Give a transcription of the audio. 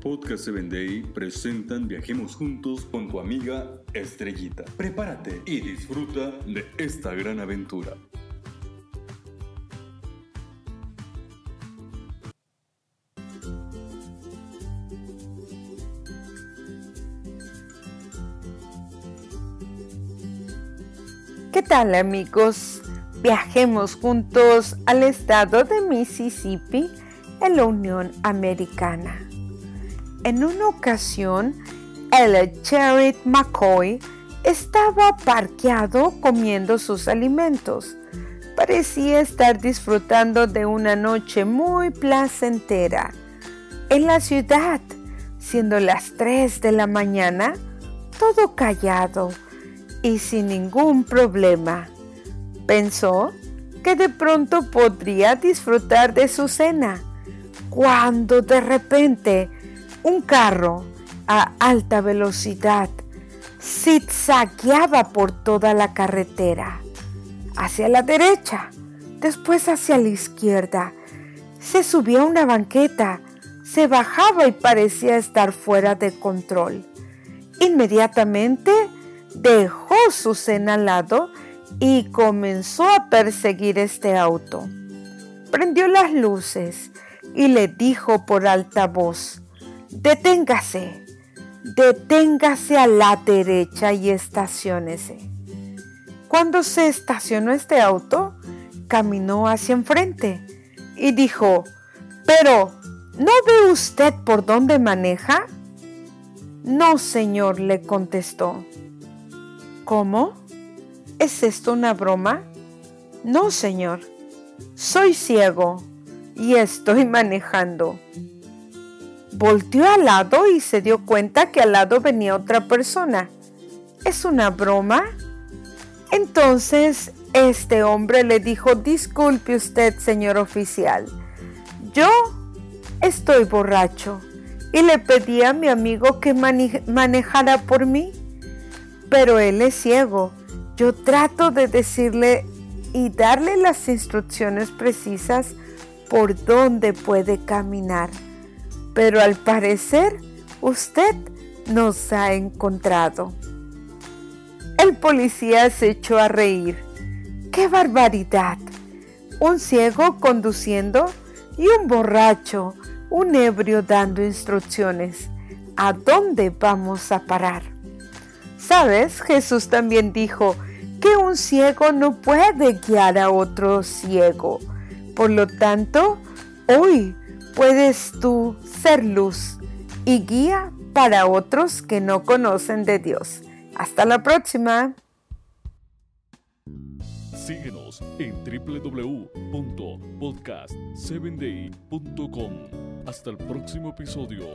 Podcast 7 Day presentan Viajemos Juntos con tu amiga Estrellita. Prepárate y disfruta de esta gran aventura. ¿Qué tal amigos? Viajemos juntos al estado de Mississippi en la Unión Americana. En una ocasión, el Jared McCoy estaba parqueado comiendo sus alimentos. Parecía estar disfrutando de una noche muy placentera. En la ciudad, siendo las 3 de la mañana, todo callado y sin ningún problema pensó que de pronto podría disfrutar de su cena, cuando de repente un carro a alta velocidad zigzagueaba por toda la carretera, hacia la derecha, después hacia la izquierda. Se subía a una banqueta, se bajaba y parecía estar fuera de control. Inmediatamente dejó su cena al lado y comenzó a perseguir este auto. Prendió las luces y le dijo por alta voz, deténgase, deténgase a la derecha y estacionese. Cuando se estacionó este auto, caminó hacia enfrente y dijo, pero, ¿no ve usted por dónde maneja? No, señor, le contestó. ¿Cómo? ¿Es esto una broma? No, señor. Soy ciego y estoy manejando. Volteó al lado y se dio cuenta que al lado venía otra persona. ¿Es una broma? Entonces este hombre le dijo, disculpe usted, señor oficial, yo estoy borracho y le pedí a mi amigo que manejara por mí, pero él es ciego yo trato de decirle y darle las instrucciones precisas por dónde puede caminar. Pero al parecer usted nos ha encontrado. El policía se echó a reír. ¡Qué barbaridad! Un ciego conduciendo y un borracho, un ebrio dando instrucciones. ¿A dónde vamos a parar? Sabes, Jesús también dijo, que un ciego no puede guiar a otro ciego. Por lo tanto, hoy puedes tú ser luz y guía para otros que no conocen de Dios. Hasta la próxima. Síguenos en www.podcast7day.com. Hasta el próximo episodio.